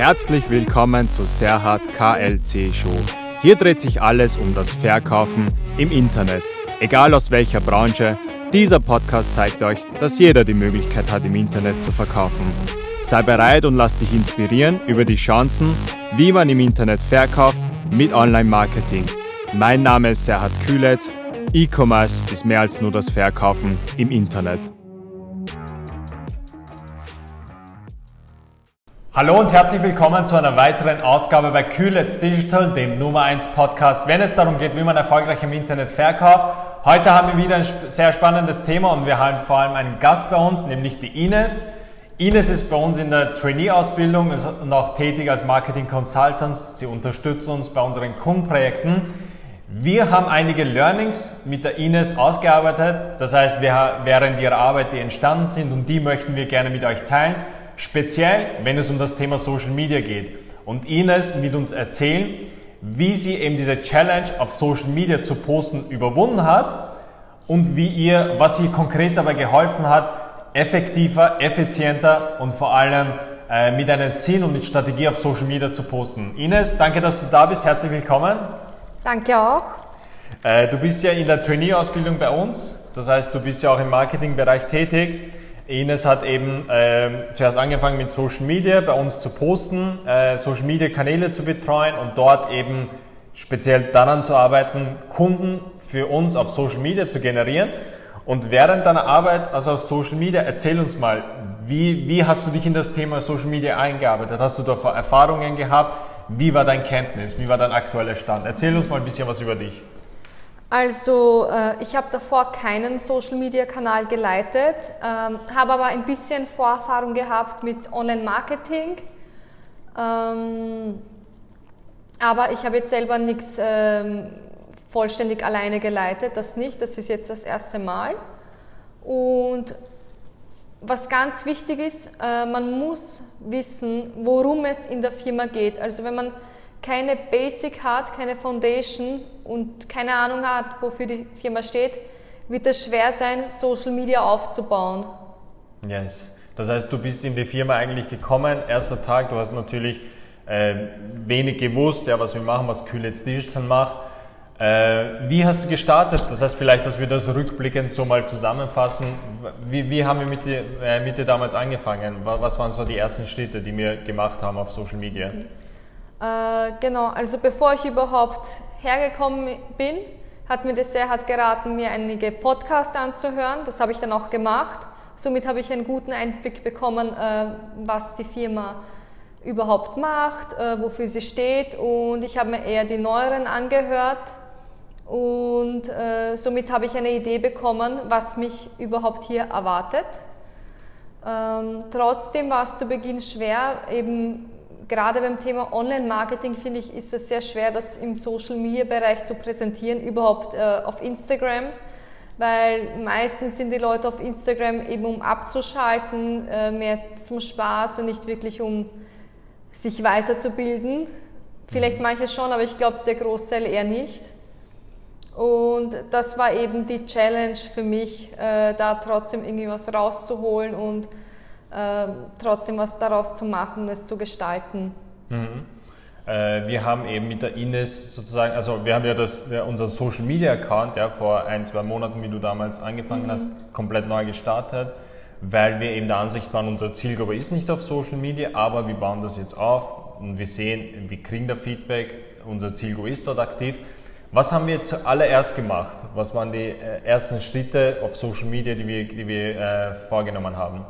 Herzlich willkommen zu Serhat KLC Show. Hier dreht sich alles um das Verkaufen im Internet. Egal aus welcher Branche, dieser Podcast zeigt euch, dass jeder die Möglichkeit hat, im Internet zu verkaufen. Sei bereit und lass dich inspirieren über die Chancen, wie man im Internet verkauft mit Online-Marketing. Mein Name ist Serhat Kühletz. E-Commerce ist mehr als nur das Verkaufen im Internet. Hallo und herzlich willkommen zu einer weiteren Ausgabe bei Kühlets Digital, dem Nummer 1 Podcast, wenn es darum geht, wie man erfolgreich im Internet verkauft. Heute haben wir wieder ein sehr spannendes Thema und wir haben vor allem einen Gast bei uns, nämlich die Ines. Ines ist bei uns in der Trainee-Ausbildung und auch tätig als Marketing Consultant. Sie unterstützt uns bei unseren Kundenprojekten. Wir haben einige Learnings mit der Ines ausgearbeitet. Das heißt, während ihrer Arbeit, die entstanden sind und die möchten wir gerne mit euch teilen. Speziell, wenn es um das Thema Social Media geht. Und Ines wird uns erzählen, wie sie eben diese Challenge auf Social Media zu posten überwunden hat und wie ihr, was ihr konkret dabei geholfen hat, effektiver, effizienter und vor allem äh, mit einem Sinn und mit Strategie auf Social Media zu posten. Ines, danke, dass du da bist. Herzlich willkommen. Danke auch. Äh, du bist ja in der Trainee-Ausbildung bei uns. Das heißt, du bist ja auch im Marketingbereich tätig. Ines hat eben äh, zuerst angefangen mit Social Media bei uns zu posten, äh, Social Media Kanäle zu betreuen und dort eben speziell daran zu arbeiten, Kunden für uns auf Social Media zu generieren. Und während deiner Arbeit, also auf Social Media, erzähl uns mal, wie, wie hast du dich in das Thema Social Media eingearbeitet? Hast du da Erfahrungen gehabt? Wie war dein Kenntnis? Wie war dein aktueller Stand? Erzähl uns mal ein bisschen was über dich. Also äh, ich habe davor keinen Social-Media-Kanal geleitet, ähm, habe aber ein bisschen Vorerfahrung gehabt mit Online-Marketing. Ähm, aber ich habe jetzt selber nichts ähm, vollständig alleine geleitet, das nicht, das ist jetzt das erste Mal. Und was ganz wichtig ist, äh, man muss wissen, worum es in der Firma geht. Also wenn man keine Basic hat, keine Foundation und keine Ahnung hat, wofür die Firma steht, wird es schwer sein, Social Media aufzubauen. Yes. Das heißt, du bist in die Firma eigentlich gekommen, erster Tag, du hast natürlich äh, wenig gewusst, ja, was wir machen, was Kühlitz Digital macht. Äh, wie hast du gestartet? Das heißt vielleicht, dass wir das rückblickend so mal zusammenfassen. Wie, wie haben wir mit dir, äh, mit dir damals angefangen? Was waren so die ersten Schritte, die wir gemacht haben auf Social Media? Mhm. Äh, genau, also bevor ich überhaupt hergekommen bin, hat mir das sehr hart geraten, mir einige Podcasts anzuhören. Das habe ich dann auch gemacht. Somit habe ich einen guten Einblick bekommen, äh, was die Firma überhaupt macht, äh, wofür sie steht. Und ich habe mir eher die neueren angehört. Und äh, somit habe ich eine Idee bekommen, was mich überhaupt hier erwartet. Ähm, trotzdem war es zu Beginn schwer, eben gerade beim Thema Online-Marketing finde ich, ist es sehr schwer, das im Social-Media-Bereich zu präsentieren, überhaupt äh, auf Instagram, weil meistens sind die Leute auf Instagram eben um abzuschalten, äh, mehr zum Spaß und nicht wirklich um sich weiterzubilden. Vielleicht mhm. manche schon, aber ich glaube der Großteil eher nicht. Und das war eben die Challenge für mich, äh, da trotzdem irgendwie was rauszuholen und äh, trotzdem was daraus zu machen, es zu gestalten. Mhm. Äh, wir haben eben mit der Ines sozusagen, also wir haben ja das, ja, unseren Social Media Account ja, vor ein, zwei Monaten, wie du damals angefangen mhm. hast, komplett neu gestartet, weil wir eben der Ansicht waren, unser Zielgruppe ist nicht auf Social Media, aber wir bauen das jetzt auf und wir sehen, wir kriegen da Feedback, unser Zielgruppe ist dort aktiv. Was haben wir zuallererst gemacht? Was waren die äh, ersten Schritte auf Social Media, die wir, die wir äh, vorgenommen haben?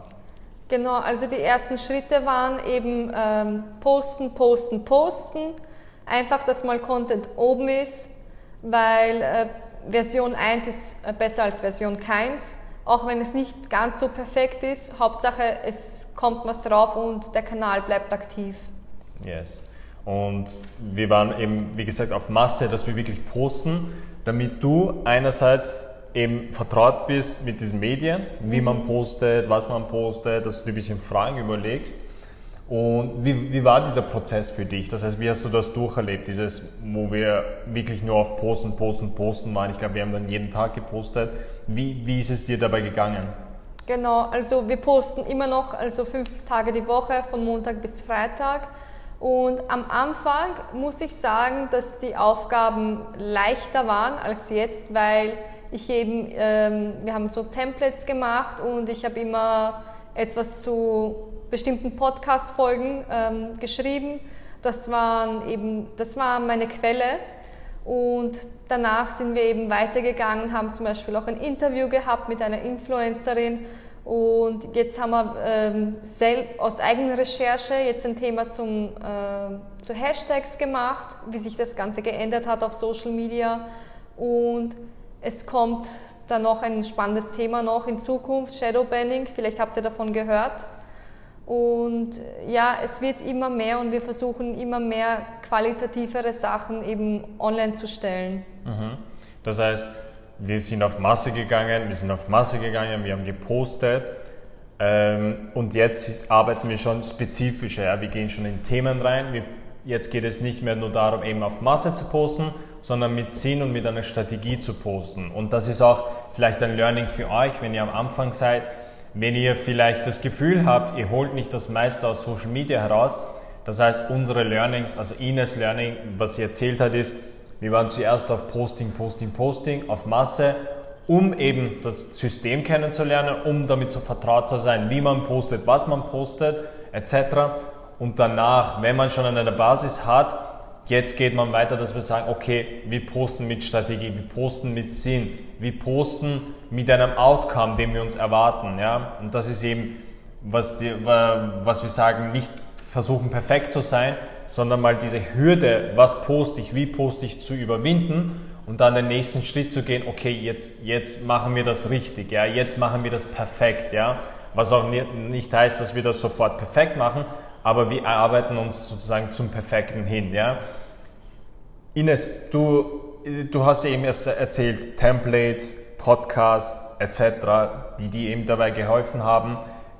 Genau, also die ersten Schritte waren eben ähm, posten, posten, posten. Einfach, dass mal Content oben ist, weil äh, Version 1 ist äh, besser als Version keins. Auch wenn es nicht ganz so perfekt ist. Hauptsache, es kommt was drauf und der Kanal bleibt aktiv. Yes. Und wir waren eben, wie gesagt, auf Masse, dass wir wirklich posten, damit du einerseits eben vertraut bist mit diesen Medien, wie man mhm. postet, was man postet, dass du dir ein bisschen Fragen überlegst. Und wie, wie war dieser Prozess für dich? Das heißt, wie hast du das durcherlebt, dieses, wo wir wirklich nur auf Posten, Posten, Posten waren? Ich glaube, wir haben dann jeden Tag gepostet. Wie, wie ist es dir dabei gegangen? Genau, also wir posten immer noch, also fünf Tage die Woche, von Montag bis Freitag. Und am Anfang muss ich sagen, dass die Aufgaben leichter waren als jetzt, weil ich eben, ähm, wir haben so Templates gemacht und ich habe immer etwas zu bestimmten Podcast-Folgen ähm, geschrieben. Das waren eben, das war meine Quelle. Und danach sind wir eben weitergegangen, haben zum Beispiel auch ein Interview gehabt mit einer Influencerin und jetzt haben wir ähm, aus eigener Recherche jetzt ein Thema zum, äh, zu Hashtags gemacht, wie sich das Ganze geändert hat auf Social Media. Und es kommt dann noch ein spannendes Thema noch in Zukunft, Shadowbanning. Vielleicht habt ihr davon gehört. Und ja, es wird immer mehr und wir versuchen immer mehr qualitativere Sachen eben online zu stellen. Mhm. Das heißt, wir sind auf Masse gegangen, wir sind auf Masse gegangen, wir haben gepostet ähm, und jetzt arbeiten wir schon spezifischer. Ja? Wir gehen schon in Themen rein. Wir, jetzt geht es nicht mehr nur darum, eben auf Masse zu posten, sondern mit Sinn und mit einer Strategie zu posten. Und das ist auch vielleicht ein Learning für euch, wenn ihr am Anfang seid. Wenn ihr vielleicht das Gefühl habt, ihr holt nicht das meiste aus Social Media heraus, das heißt, unsere Learnings, also Ines Learning, was sie erzählt hat, ist, wir waren zuerst auf Posting, Posting, Posting, auf Masse, um eben das System kennenzulernen, um damit so vertraut zu sein, wie man postet, was man postet, etc. Und danach, wenn man schon eine Basis hat, jetzt geht man weiter, dass wir sagen, okay, wir posten mit Strategie, wir posten mit Sinn, wir posten mit einem Outcome, den wir uns erwarten. Ja? Und das ist eben, was, die, was wir sagen, nicht versuchen perfekt zu sein, sondern mal diese Hürde, was poste ich, wie poste ich, zu überwinden und dann den nächsten Schritt zu gehen, okay, jetzt, jetzt machen wir das richtig, ja, jetzt machen wir das perfekt, ja, was auch nicht heißt, dass wir das sofort perfekt machen, aber wir arbeiten uns sozusagen zum Perfekten hin, ja. Ines, du, du hast eben erst erzählt, Templates, Podcast etc., die dir eben dabei geholfen haben,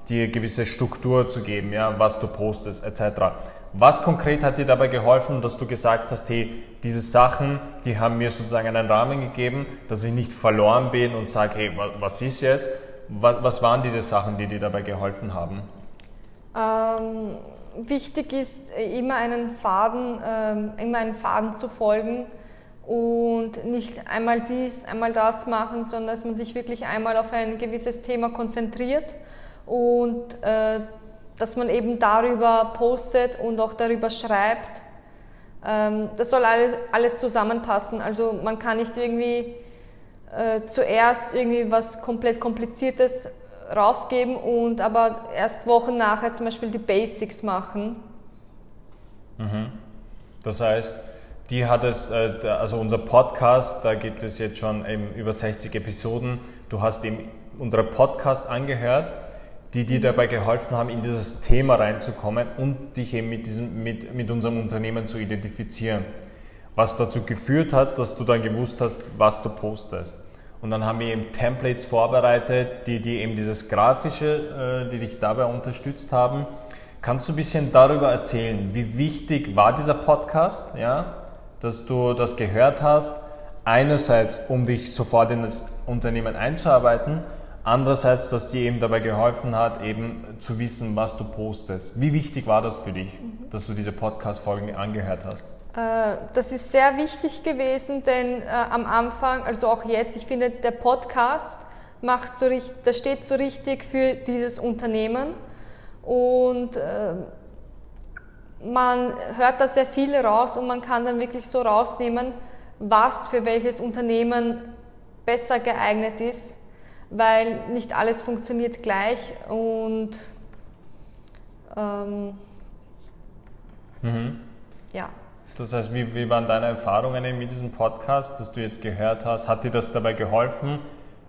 dir gewisse Struktur zu geben, ja, was du postest etc. Was konkret hat dir dabei geholfen, dass du gesagt hast, hey, diese Sachen, die haben mir sozusagen einen Rahmen gegeben, dass ich nicht verloren bin und sage, hey, was ist jetzt? Was, was waren diese Sachen, die dir dabei geholfen haben? Ähm, wichtig ist immer einen Faden, ähm, immer einen Faden zu folgen und nicht einmal dies, einmal das machen, sondern dass man sich wirklich einmal auf ein gewisses Thema konzentriert und äh, dass man eben darüber postet und auch darüber schreibt. Ähm, das soll alles, alles zusammenpassen. Also man kann nicht irgendwie äh, zuerst irgendwie was komplett Kompliziertes raufgeben und aber erst Wochen nachher zum Beispiel die Basics machen. Mhm. Das heißt, die hat es, äh, also unser Podcast, da gibt es jetzt schon über 60 Episoden. Du hast eben unsere Podcast angehört die dir dabei geholfen haben, in dieses Thema reinzukommen und dich eben mit, diesem, mit, mit unserem Unternehmen zu identifizieren. Was dazu geführt hat, dass du dann gewusst hast, was du postest. Und dann haben wir eben Templates vorbereitet, die, die eben dieses Grafische, äh, die dich dabei unterstützt haben. Kannst du ein bisschen darüber erzählen, wie wichtig war dieser Podcast, ja, dass du das gehört hast? Einerseits, um dich sofort in das Unternehmen einzuarbeiten, Andererseits, dass dir eben dabei geholfen hat, eben zu wissen, was du postest. Wie wichtig war das für dich, mhm. dass du diese Podcast-Folgen angehört hast? Äh, das ist sehr wichtig gewesen, denn äh, am Anfang, also auch jetzt, ich finde, der Podcast macht so richtig, das steht so richtig für dieses Unternehmen und äh, man hört da sehr viel raus und man kann dann wirklich so rausnehmen, was für welches Unternehmen besser geeignet ist weil nicht alles funktioniert gleich und ähm, mhm. ja. Das heißt, wie, wie waren deine Erfahrungen mit diesem Podcast, das du jetzt gehört hast? Hat dir das dabei geholfen,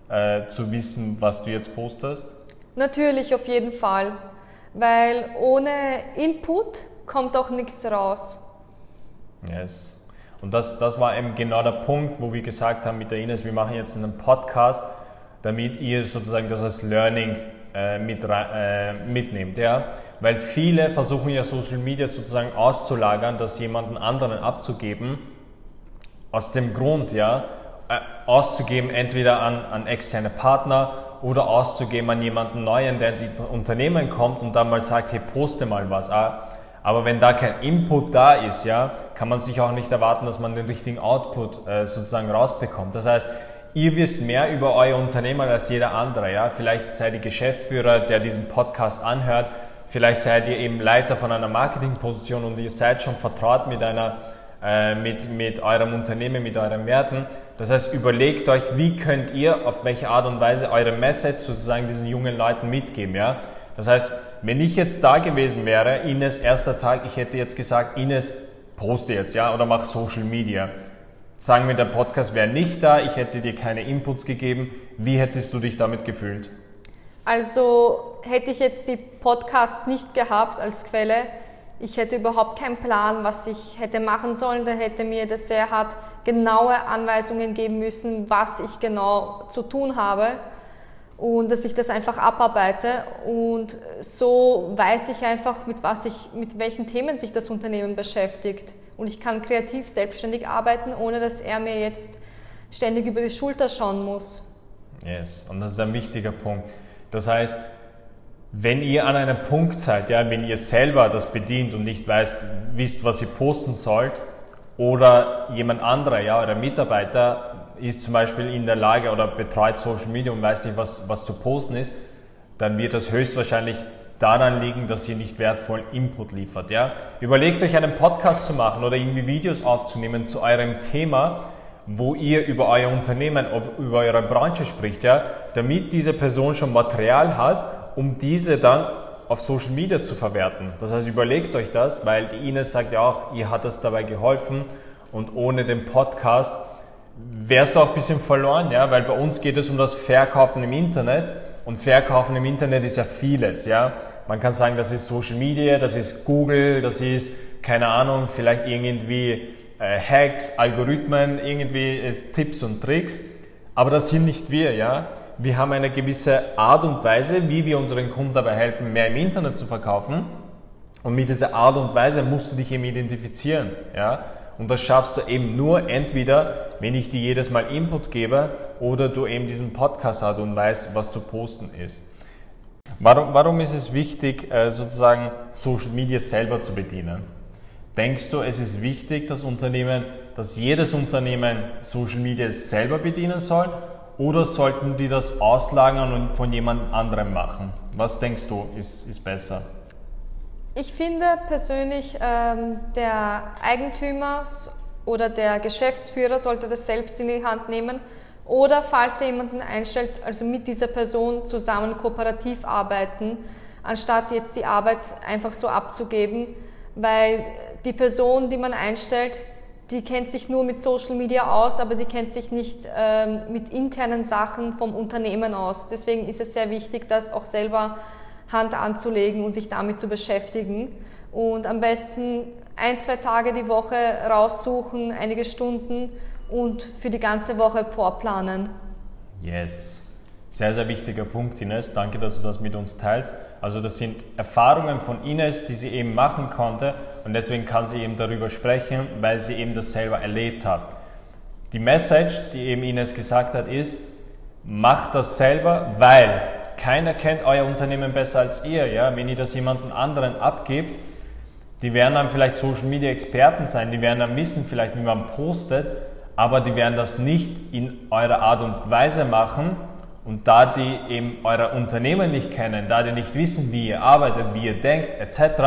äh, zu wissen, was du jetzt postest? Natürlich, auf jeden Fall, weil ohne Input kommt auch nichts raus. Yes. Und das, das war eben genau der Punkt, wo wir gesagt haben mit der Ines, wir machen jetzt einen Podcast, damit ihr sozusagen das als Learning äh, mit, äh, mitnehmt. Ja? Weil viele versuchen ja Social Media sozusagen auszulagern, das jemanden anderen abzugeben, aus dem Grund, ja, äh, auszugeben entweder an, an externe Partner oder auszugeben an jemanden Neuen, der ins Unternehmen kommt und dann mal sagt, hey, poste mal was. Ah, Aber wenn da kein Input da ist, ja, kann man sich auch nicht erwarten, dass man den richtigen Output äh, sozusagen rausbekommt. Das heißt, ihr wisst mehr über euer Unternehmen als jeder andere. Ja? Vielleicht seid ihr Geschäftsführer, der diesen Podcast anhört. Vielleicht seid ihr eben Leiter von einer Marketingposition und ihr seid schon vertraut mit einer äh, mit, mit eurem Unternehmen, mit euren Werten. Das heißt, überlegt euch, wie könnt ihr auf welche Art und Weise eure Message sozusagen diesen jungen Leuten mitgeben. Ja? Das heißt, wenn ich jetzt da gewesen wäre, Ines erster Tag, ich hätte jetzt gesagt, Ines, poste jetzt, ja, oder mach Social Media. Sagen wir, der Podcast wäre nicht da, ich hätte dir keine Inputs gegeben. Wie hättest du dich damit gefühlt? Also hätte ich jetzt die Podcasts nicht gehabt als Quelle, ich hätte überhaupt keinen Plan, was ich hätte machen sollen. Da hätte mir der Serhat genaue Anweisungen geben müssen, was ich genau zu tun habe und dass ich das einfach abarbeite. Und so weiß ich einfach, mit, was ich, mit welchen Themen sich das Unternehmen beschäftigt. Und ich kann kreativ selbstständig arbeiten, ohne dass er mir jetzt ständig über die Schulter schauen muss. Yes, und das ist ein wichtiger Punkt. Das heißt, wenn ihr an einem Punkt seid, ja, wenn ihr selber das bedient und nicht weißt, wisst, was ihr posten sollt, oder jemand anderer, ja, euer Mitarbeiter ist zum Beispiel in der Lage oder betreut Social Media und weiß nicht, was, was zu posten ist, dann wird das höchstwahrscheinlich daran liegen, dass ihr nicht wertvollen Input liefert. Ja? Überlegt euch einen Podcast zu machen oder irgendwie Videos aufzunehmen zu eurem Thema, wo ihr über euer Unternehmen, über eure Branche spricht, ja? damit diese Person schon Material hat um diese dann auf Social Media zu verwerten. Das heißt, überlegt euch das, weil die Ines sagt ja auch, ihr hat das dabei geholfen und ohne den Podcast wärst du auch ein bisschen verloren, ja, weil bei uns geht es um das Verkaufen im Internet und Verkaufen im Internet ist ja vieles, ja. Man kann sagen, das ist Social Media, das ist Google, das ist, keine Ahnung, vielleicht irgendwie äh, Hacks, Algorithmen, irgendwie äh, Tipps und Tricks, aber das sind nicht wir, ja wir haben eine gewisse Art und Weise, wie wir unseren Kunden dabei helfen, mehr im Internet zu verkaufen. Und mit dieser Art und Weise musst du dich eben identifizieren. Ja? Und das schaffst du eben nur entweder, wenn ich dir jedes Mal Input gebe oder du eben diesen Podcast hast und weißt, was zu posten ist. Warum, warum ist es wichtig, äh, sozusagen Social Media selber zu bedienen? Denkst du, es ist wichtig, dass Unternehmen, dass jedes Unternehmen Social Media selber bedienen soll? Oder sollten die das auslagern und von jemand anderem machen? Was denkst du, ist, ist besser? Ich finde persönlich, ähm, der Eigentümer oder der Geschäftsführer sollte das selbst in die Hand nehmen oder falls er jemanden einstellt, also mit dieser Person zusammen kooperativ arbeiten, anstatt jetzt die Arbeit einfach so abzugeben, weil die Person, die man einstellt, die kennt sich nur mit Social Media aus, aber die kennt sich nicht ähm, mit internen Sachen vom Unternehmen aus. Deswegen ist es sehr wichtig, das auch selber Hand anzulegen und sich damit zu beschäftigen. Und am besten ein, zwei Tage die Woche raussuchen, einige Stunden und für die ganze Woche vorplanen. Yes. Sehr, sehr wichtiger Punkt, Ines. Danke, dass du das mit uns teilst. Also das sind Erfahrungen von Ines, die sie eben machen konnte und deswegen kann sie eben darüber sprechen, weil sie eben das selber erlebt hat. Die Message, die eben Ines gesagt hat, ist, macht das selber, weil keiner kennt euer Unternehmen besser als ihr. Ja? Wenn ihr das jemanden anderen abgebt, die werden dann vielleicht Social Media Experten sein, die werden dann wissen vielleicht, wie man postet, aber die werden das nicht in eurer Art und Weise machen, und da die eben euer Unternehmen nicht kennen, da die nicht wissen, wie ihr arbeitet, wie ihr denkt, etc.,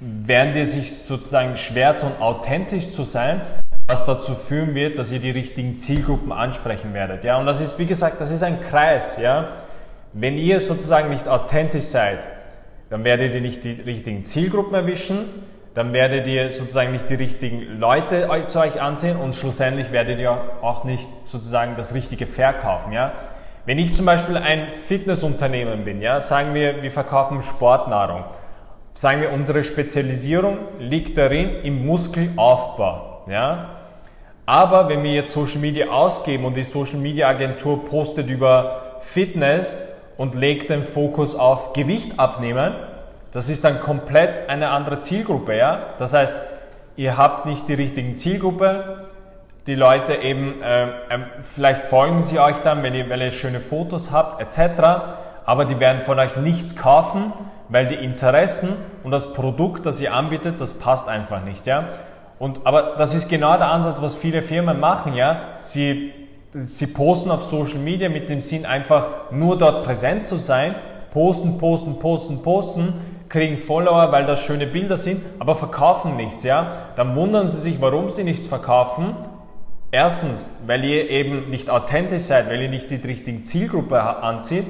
werden die sich sozusagen schwer tun, authentisch zu sein, was dazu führen wird, dass ihr die richtigen Zielgruppen ansprechen werdet. Ja, und das ist, wie gesagt, das ist ein Kreis. Ja, wenn ihr sozusagen nicht authentisch seid, dann werdet ihr nicht die richtigen Zielgruppen erwischen, dann werdet ihr sozusagen nicht die richtigen Leute zu euch ansehen und schlussendlich werdet ihr auch nicht sozusagen das Richtige verkaufen. Ja? Wenn ich zum Beispiel ein Fitnessunternehmen bin, ja, sagen wir, wir verkaufen Sportnahrung, sagen wir, unsere Spezialisierung liegt darin im Muskelaufbau. Ja? Aber wenn wir jetzt Social Media ausgeben und die Social Media Agentur postet über Fitness und legt den Fokus auf Gewicht abnehmen, das ist dann komplett eine andere Zielgruppe, ja. Das heißt, ihr habt nicht die richtigen Zielgruppe. Die Leute eben, äh, äh, vielleicht folgen sie euch dann, wenn ihr, wenn ihr schöne Fotos habt, etc. aber die werden von euch nichts kaufen, weil die Interessen und das Produkt, das ihr anbietet, das passt einfach nicht, ja. Und, aber das ist genau der Ansatz, was viele Firmen machen, ja. Sie, sie posten auf Social Media mit dem Sinn, einfach nur dort präsent zu sein, posten, posten, posten, posten, kriegen Follower, weil das schöne Bilder sind, aber verkaufen nichts, ja. Dann wundern sie sich, warum sie nichts verkaufen. Erstens, weil ihr eben nicht authentisch seid, weil ihr nicht die richtige Zielgruppe anzieht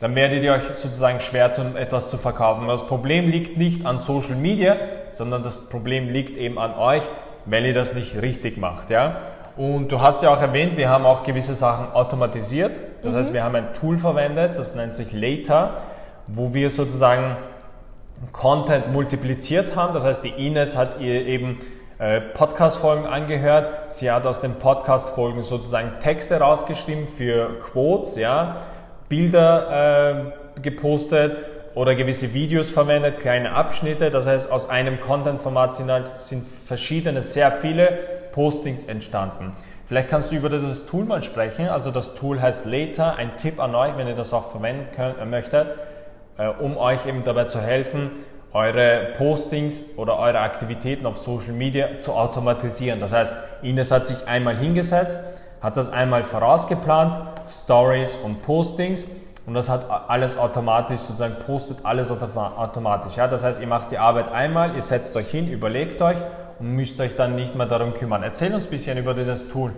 dann werdet ihr euch sozusagen schwer tun, etwas zu verkaufen. Das Problem liegt nicht an Social Media, sondern das Problem liegt eben an euch, weil ihr das nicht richtig macht. Ja? Und du hast ja auch erwähnt, wir haben auch gewisse Sachen automatisiert. Das mhm. heißt, wir haben ein Tool verwendet, das nennt sich Later, wo wir sozusagen Content multipliziert haben. Das heißt, die Ines hat ihr eben äh, Podcast-Folgen angehört. Sie hat aus den Podcast-Folgen sozusagen Texte rausgeschrieben für Quotes, ja Bilder äh, gepostet oder gewisse Videos verwendet, kleine Abschnitte. Das heißt, aus einem Content-Format sind, halt, sind verschiedene, sehr viele Postings entstanden. Vielleicht kannst du über dieses Tool mal sprechen. Also das Tool heißt Later. Ein Tipp an euch, wenn ihr das auch verwenden könnt, äh, möchtet, äh, um euch eben dabei zu helfen, eure Postings oder eure Aktivitäten auf Social Media zu automatisieren. Das heißt, Ines hat sich einmal hingesetzt, hat das einmal vorausgeplant, Stories und Postings und das hat alles automatisch, sozusagen postet alles automatisch. Ja? Das heißt, ihr macht die Arbeit einmal, ihr setzt euch hin, überlegt euch und müsst euch dann nicht mehr darum kümmern. Erzähl uns ein bisschen über dieses Tool.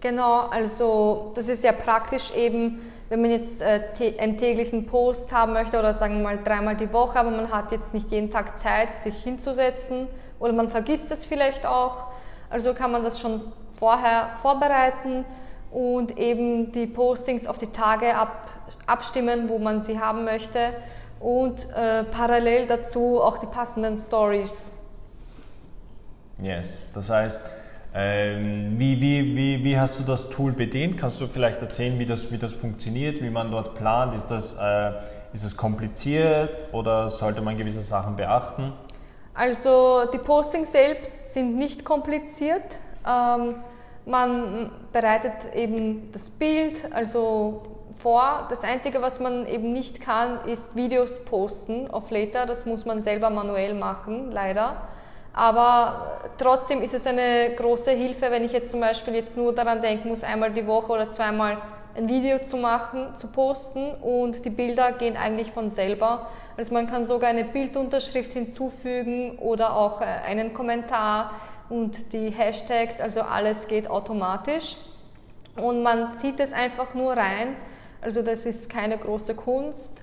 Genau, also das ist sehr praktisch eben, wenn man jetzt äh, einen täglichen Post haben möchte oder sagen wir mal dreimal die Woche, aber man hat jetzt nicht jeden Tag Zeit, sich hinzusetzen oder man vergisst es vielleicht auch. Also kann man das schon vorher vorbereiten und eben die Postings auf die Tage ab, abstimmen, wo man sie haben möchte und äh, parallel dazu auch die passenden Stories. Yes, das heißt, ähm, wie, wie, wie, wie hast du das Tool bedient? Kannst du vielleicht erzählen, wie das, wie das funktioniert, wie man dort plant? Ist das, äh, ist das kompliziert oder sollte man gewisse Sachen beachten? Also die Postings selbst sind nicht kompliziert. Ähm, man bereitet eben das Bild, also vor. Das Einzige, was man eben nicht kann, ist Videos posten auf Later. Das muss man selber manuell machen, leider. Aber trotzdem ist es eine große Hilfe, wenn ich jetzt zum Beispiel jetzt nur daran denken muss, einmal die Woche oder zweimal ein Video zu machen, zu posten und die Bilder gehen eigentlich von selber. Also man kann sogar eine Bildunterschrift hinzufügen oder auch äh, einen Kommentar und die Hashtags, also alles geht automatisch und man zieht es einfach nur rein. Also das ist keine große Kunst.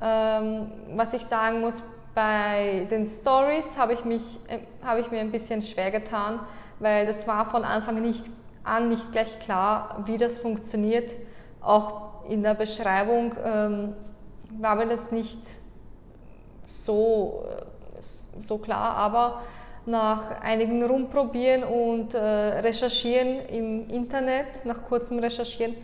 Ähm, was ich sagen muss, bei den Stories habe ich, mich, äh, habe ich mir ein bisschen schwer getan, weil das war von Anfang nicht, an nicht gleich klar, wie das funktioniert. Auch in der Beschreibung ähm, war mir das nicht so, äh, so klar, aber nach einigen Rumprobieren und äh, Recherchieren im Internet, nach kurzem Recherchieren,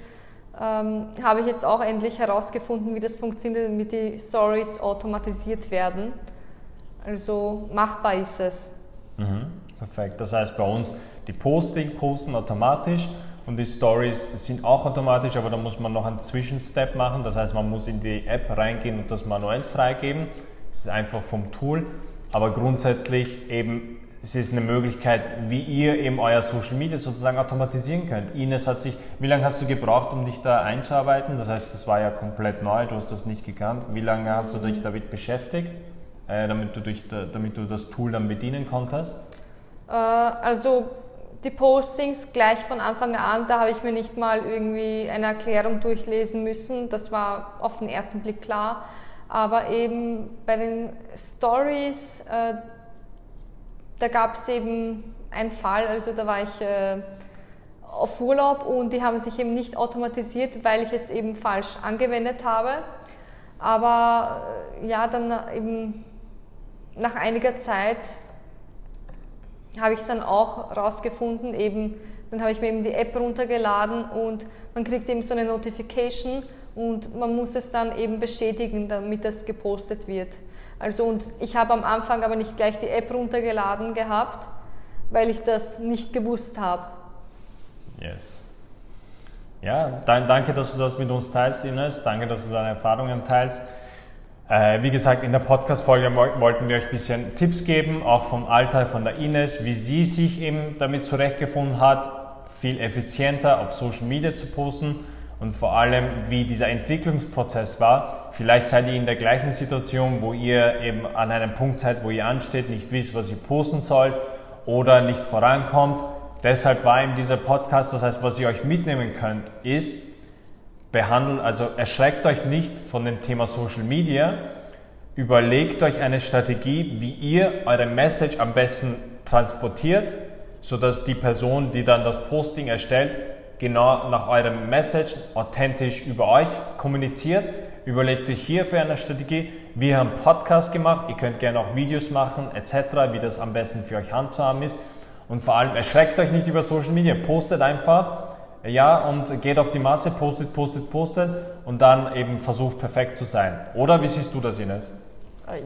ähm, habe ich jetzt auch endlich herausgefunden, wie das funktioniert, damit die Stories automatisiert werden. Also machbar ist es. Mhm, perfekt. Das heißt bei uns, die Posting posten automatisch und die Stories sind auch automatisch, aber da muss man noch einen Zwischenstep machen. Das heißt, man muss in die App reingehen und das manuell freigeben. Das ist einfach vom Tool. Aber grundsätzlich eben, es ist eine Möglichkeit, wie ihr eben euer Social Media sozusagen automatisieren könnt. Ines hat sich, wie lange hast du gebraucht, um dich da einzuarbeiten? Das heißt, das war ja komplett neu, du hast das nicht gekannt. Wie lange hast du dich damit beschäftigt, äh, damit, du durch, damit du das Tool dann bedienen konntest? Äh, also die Postings gleich von Anfang an, da habe ich mir nicht mal irgendwie eine Erklärung durchlesen müssen. Das war auf den ersten Blick klar. Aber eben bei den Stories, äh, da gab es eben einen Fall, also da war ich äh, auf Urlaub und die haben sich eben nicht automatisiert, weil ich es eben falsch angewendet habe. Aber äh, ja, dann eben nach einiger Zeit habe ich es dann auch rausgefunden, eben, dann habe ich mir eben die App runtergeladen und man kriegt eben so eine Notification und man muss es dann eben bestätigen, damit es gepostet wird. Also und ich habe am Anfang aber nicht gleich die App runtergeladen gehabt, weil ich das nicht gewusst habe. Yes. Ja, danke, dass du das mit uns teilst, Ines. Danke, dass du deine Erfahrungen teilst. Äh, wie gesagt, in der Podcast-Folge wollten wir euch ein bisschen Tipps geben, auch vom Alltag von der Ines, wie sie sich eben damit zurechtgefunden hat, viel effizienter auf Social Media zu posten und vor allem, wie dieser Entwicklungsprozess war. Vielleicht seid ihr in der gleichen Situation, wo ihr eben an einem Punkt seid, wo ihr ansteht, nicht wisst, was ihr posten sollt oder nicht vorankommt. Deshalb war eben dieser Podcast, das heißt, was ihr euch mitnehmen könnt, ist, behandelt, also erschreckt euch nicht von dem Thema Social Media, überlegt euch eine Strategie, wie ihr eure Message am besten transportiert, sodass die Person, die dann das Posting erstellt, genau nach eurem Message authentisch über euch kommuniziert. Überlegt euch hierfür eine Strategie. Wir haben Podcast gemacht, ihr könnt gerne auch Videos machen etc., wie das am besten für euch handzuhaben ist. Und vor allem erschreckt euch nicht über Social Media, postet einfach ja, und geht auf die Masse, postet, postet, postet und dann eben versucht perfekt zu sein. Oder wie siehst du das, Ines?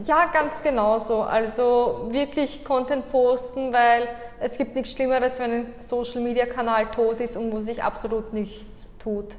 Ja, ganz genauso. Also wirklich Content posten, weil es gibt nichts Schlimmeres, wenn ein Social Media Kanal tot ist und wo sich absolut nichts tut.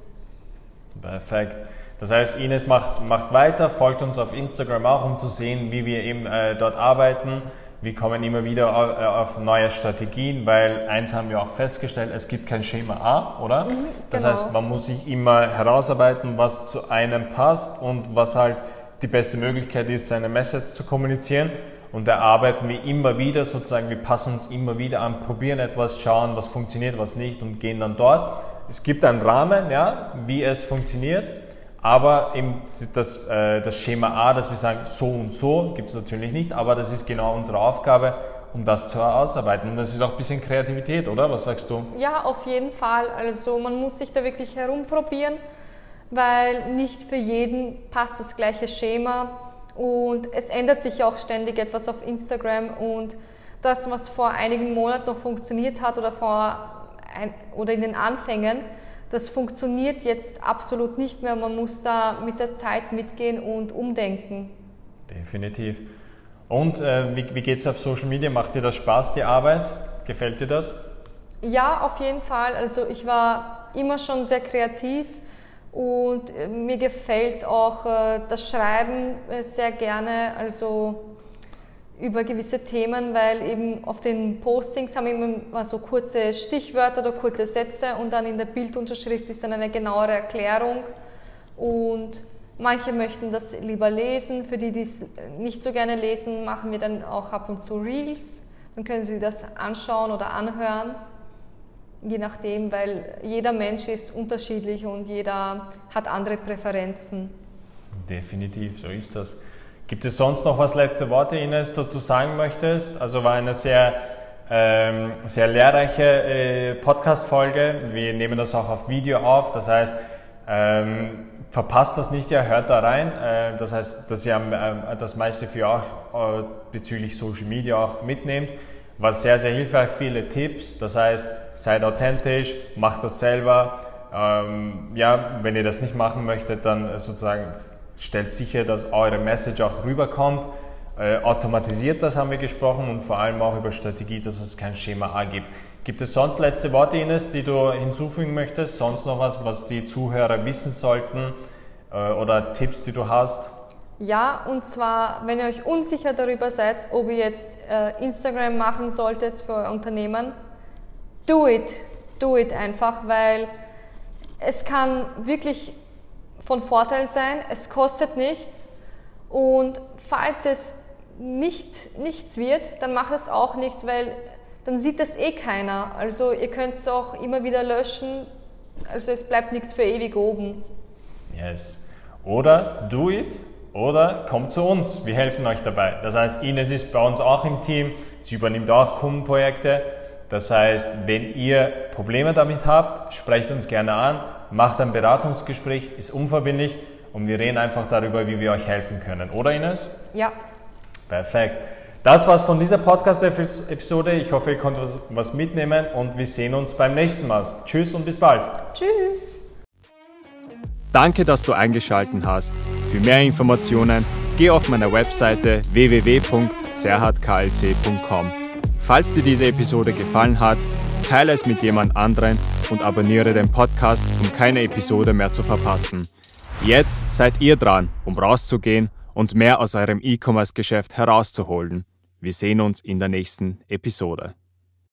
Perfekt. Das heißt, Ines macht, macht weiter, folgt uns auf Instagram auch, um zu sehen, wie wir eben äh, dort arbeiten wir kommen immer wieder äh, auf neue Strategien, weil eins haben wir auch festgestellt, es gibt kein Schema A, oder? Mhm, genau. Das heißt, man muss sich immer herausarbeiten, was zu einem passt und was halt die beste Möglichkeit ist, seine Message zu kommunizieren. Und da arbeiten wir immer wieder sozusagen, wir passen uns immer wieder an, probieren etwas, schauen, was funktioniert, was nicht und gehen dann dort. Es gibt einen Rahmen, ja, wie es funktioniert. Aber eben das, äh, das Schema A, dass wir sagen, so und so, gibt es natürlich nicht, aber das ist genau unsere Aufgabe, um das zu ausarbeiten. Und das ist auch ein bisschen Kreativität, oder? Was sagst du? Ja, auf jeden Fall. Also man muss sich da wirklich herumprobieren, weil nicht für jeden passt das gleiche Schema und es ändert sich auch ständig etwas auf Instagram und das, was vor einigen Monaten noch funktioniert hat oder, vor ein, oder in den Anfängen, das funktioniert jetzt absolut nicht mehr. Man muss da mit der Zeit mitgehen und umdenken. Definitiv. Und äh, wie, wie geht es auf Social Media? Macht dir das Spaß, die Arbeit? Gefällt dir das? Ja, auf jeden Fall. Also ich war immer schon sehr kreativ und äh, mir gefällt auch äh, das Schreiben äh, sehr gerne. Also über gewisse Themen, weil eben auf den Postings haben wir immer so kurze Stichwörter oder kurze Sätze und dann in der Bildunterschrift ist dann eine genauere Erklärung. Und manche möchten das lieber lesen, für die, die es nicht so gerne lesen, machen wir dann auch ab und zu Reels, dann können sie das anschauen oder anhören, je nachdem, weil jeder Mensch ist unterschiedlich und jeder hat andere Präferenzen. Definitiv, so ist das. Gibt es sonst noch was letzte Worte, Ines, das du sagen möchtest? Also war eine sehr, ähm, sehr lehrreiche äh, Podcast-Folge. Wir nehmen das auch auf Video auf. Das heißt, ähm, verpasst das nicht, ja, hört da rein. Äh, das heißt, dass ihr äh, das meiste für euch äh, bezüglich Social Media auch mitnehmt. War sehr, sehr hilfreich, viele Tipps. Das heißt, seid authentisch, macht das selber. Ähm, ja, wenn ihr das nicht machen möchtet, dann sozusagen stellt sicher, dass eure Message auch rüberkommt. Äh, automatisiert das haben wir gesprochen und vor allem auch über Strategie, dass es kein Schema A gibt. Gibt es sonst letzte Worte, Ines, die du hinzufügen möchtest? Sonst noch was, was die Zuhörer wissen sollten äh, oder Tipps, die du hast? Ja, und zwar, wenn ihr euch unsicher darüber seid, ob ihr jetzt äh, Instagram machen solltet für euer Unternehmen, do it. Do it einfach, weil es kann wirklich von Vorteil sein, es kostet nichts und falls es nicht, nichts wird, dann macht es auch nichts, weil dann sieht das eh keiner. Also ihr könnt es auch immer wieder löschen, also es bleibt nichts für ewig oben. Yes. Oder do it oder kommt zu uns, wir helfen euch dabei. Das heißt, Ines ist bei uns auch im Team, sie übernimmt auch Kundenprojekte. Das heißt, wenn ihr Probleme damit habt, sprecht uns gerne an macht ein Beratungsgespräch, ist unverbindlich und wir reden einfach darüber, wie wir euch helfen können. Oder Ines? Ja. Perfekt. Das war's von dieser Podcast-Episode. Ich hoffe, ihr konntet was mitnehmen und wir sehen uns beim nächsten Mal. Tschüss und bis bald. Tschüss. Danke, dass du eingeschaltet hast. Für mehr Informationen geh auf meiner Webseite www.serhatklc.com. Falls dir diese Episode gefallen hat, teile es mit jemand anderen und abonniere den Podcast, um keine Episode mehr zu verpassen. Jetzt seid ihr dran, um rauszugehen und mehr aus eurem E-Commerce-Geschäft herauszuholen. Wir sehen uns in der nächsten Episode.